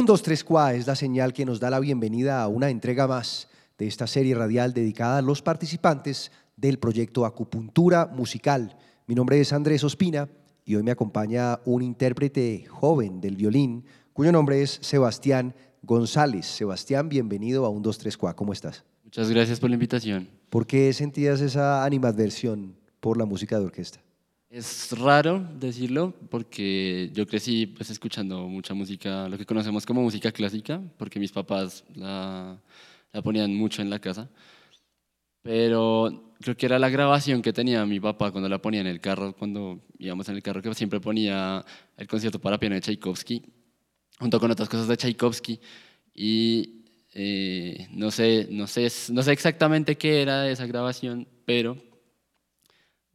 Un, dos, tres, cuá es la señal que nos da la bienvenida a una entrega más de esta serie radial dedicada a los participantes del proyecto Acupuntura Musical. Mi nombre es Andrés Ospina y hoy me acompaña un intérprete joven del violín cuyo nombre es Sebastián González. Sebastián, bienvenido a Un, dos, tres, cuá. ¿Cómo estás? Muchas gracias por la invitación. ¿Por qué sentías esa animadversión por la música de orquesta? Es raro decirlo porque yo crecí pues, escuchando mucha música, lo que conocemos como música clásica, porque mis papás la, la ponían mucho en la casa. Pero creo que era la grabación que tenía mi papá cuando la ponía en el carro, cuando íbamos en el carro, que siempre ponía el concierto para piano de Tchaikovsky, junto con otras cosas de Tchaikovsky. Y eh, no, sé, no, sé, no sé exactamente qué era esa grabación, pero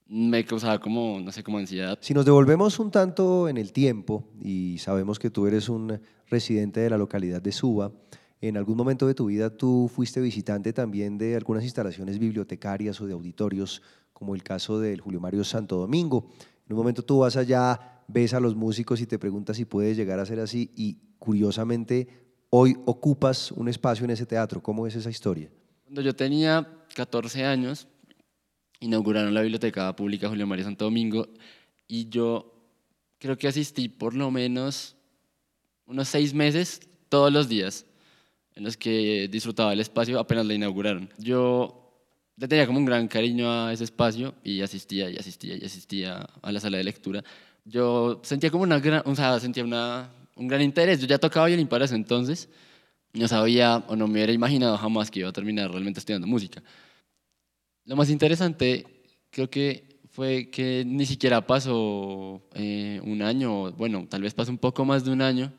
me causaba como, no sé, como ansiedad. Si nos devolvemos un tanto en el tiempo y sabemos que tú eres un residente de la localidad de Suba, en algún momento de tu vida tú fuiste visitante también de algunas instalaciones bibliotecarias o de auditorios, como el caso del Julio Mario Santo Domingo. En un momento tú vas allá, ves a los músicos y te preguntas si puedes llegar a ser así y curiosamente hoy ocupas un espacio en ese teatro. ¿Cómo es esa historia? Cuando yo tenía 14 años, inauguraron la Biblioteca Pública Julio María Santo Domingo y yo creo que asistí por lo menos unos seis meses todos los días en los que disfrutaba el espacio apenas la inauguraron. Yo le tenía como un gran cariño a ese espacio y asistía y asistía y asistía a la sala de lectura. Yo sentía como una gran, o sea, sentía una, un gran interés. Yo ya tocaba violín para ese entonces. No sabía o no me hubiera imaginado jamás que iba a terminar realmente estudiando música. Lo más interesante creo que fue que ni siquiera pasó eh, un año, bueno, tal vez pasó un poco más de un año,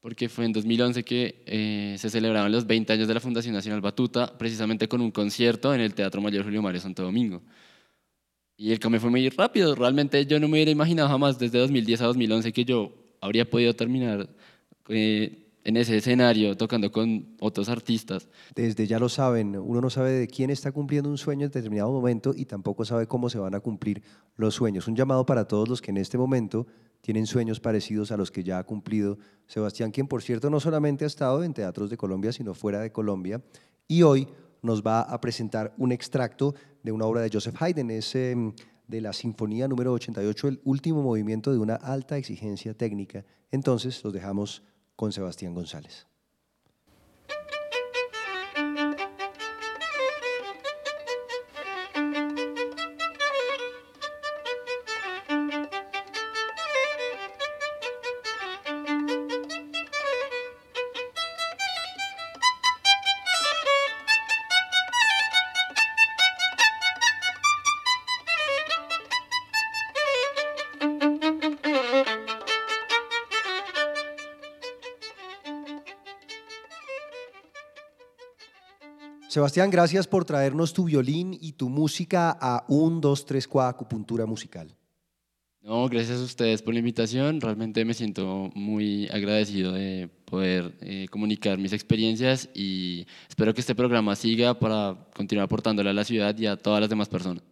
porque fue en 2011 que eh, se celebraban los 20 años de la Fundación Nacional Batuta, precisamente con un concierto en el Teatro Mayor Julio Mario Santo Domingo. Y el cambio fue muy rápido, realmente yo no me hubiera imaginado jamás desde 2010 a 2011 que yo habría podido terminar eh, en ese escenario tocando con otros artistas. Desde ya lo saben, uno no sabe de quién está cumpliendo un sueño en determinado momento y tampoco sabe cómo se van a cumplir los sueños. Un llamado para todos los que en este momento tienen sueños parecidos a los que ya ha cumplido Sebastián, quien por cierto no solamente ha estado en teatros de Colombia, sino fuera de Colombia, y hoy nos va a presentar un extracto de una obra de Joseph Haydn, es em, de la Sinfonía número 88, el último movimiento de una alta exigencia técnica. Entonces los dejamos con Sebastián González. Sebastián, gracias por traernos tu violín y tu música a un 2, 3, 4 acupuntura musical. No, gracias a ustedes por la invitación. Realmente me siento muy agradecido de poder eh, comunicar mis experiencias y espero que este programa siga para continuar aportándole a la ciudad y a todas las demás personas.